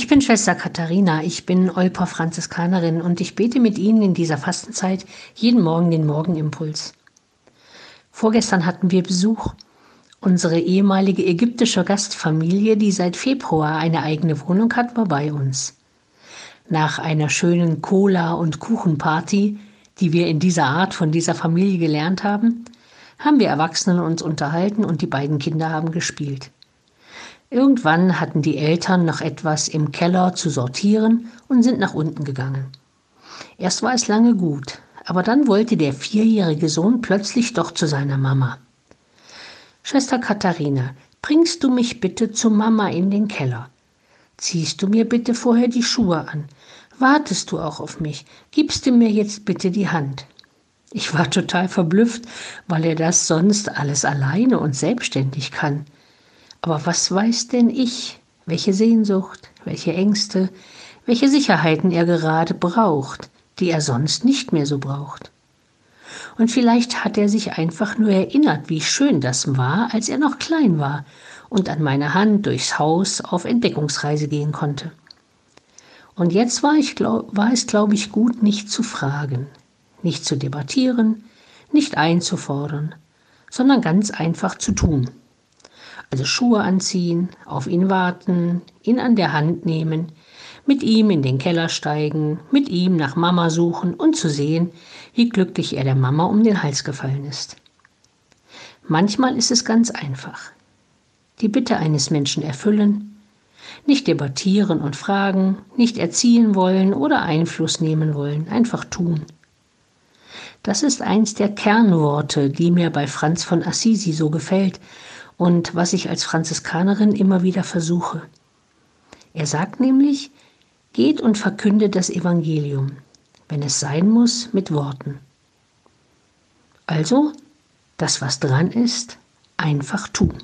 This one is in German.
Ich bin Schwester Katharina, ich bin Olper Franziskanerin und ich bete mit Ihnen in dieser Fastenzeit jeden Morgen den Morgenimpuls. Vorgestern hatten wir Besuch. Unsere ehemalige ägyptische Gastfamilie, die seit Februar eine eigene Wohnung hat, war bei uns. Nach einer schönen Cola- und Kuchenparty, die wir in dieser Art von dieser Familie gelernt haben, haben wir Erwachsenen uns unterhalten und die beiden Kinder haben gespielt. Irgendwann hatten die Eltern noch etwas im Keller zu sortieren und sind nach unten gegangen. Erst war es lange gut, aber dann wollte der vierjährige Sohn plötzlich doch zu seiner Mama. Schwester Katharina, bringst du mich bitte zu Mama in den Keller? Ziehst du mir bitte vorher die Schuhe an? Wartest du auch auf mich? Gibst du mir jetzt bitte die Hand? Ich war total verblüfft, weil er das sonst alles alleine und selbstständig kann. Aber was weiß denn ich, welche Sehnsucht, welche Ängste, welche Sicherheiten er gerade braucht, die er sonst nicht mehr so braucht? Und vielleicht hat er sich einfach nur erinnert, wie schön das war, als er noch klein war und an meiner Hand durchs Haus auf Entdeckungsreise gehen konnte. Und jetzt war, ich, war es, glaube ich, gut, nicht zu fragen, nicht zu debattieren, nicht einzufordern, sondern ganz einfach zu tun. Also Schuhe anziehen, auf ihn warten, ihn an der Hand nehmen, mit ihm in den Keller steigen, mit ihm nach Mama suchen und zu sehen, wie glücklich er der Mama um den Hals gefallen ist. Manchmal ist es ganz einfach. Die Bitte eines Menschen erfüllen, nicht debattieren und fragen, nicht erziehen wollen oder Einfluss nehmen wollen, einfach tun. Das ist eins der Kernworte, die mir bei Franz von Assisi so gefällt und was ich als Franziskanerin immer wieder versuche. Er sagt nämlich, geht und verkündet das Evangelium, wenn es sein muss, mit Worten. Also, das, was dran ist, einfach tun.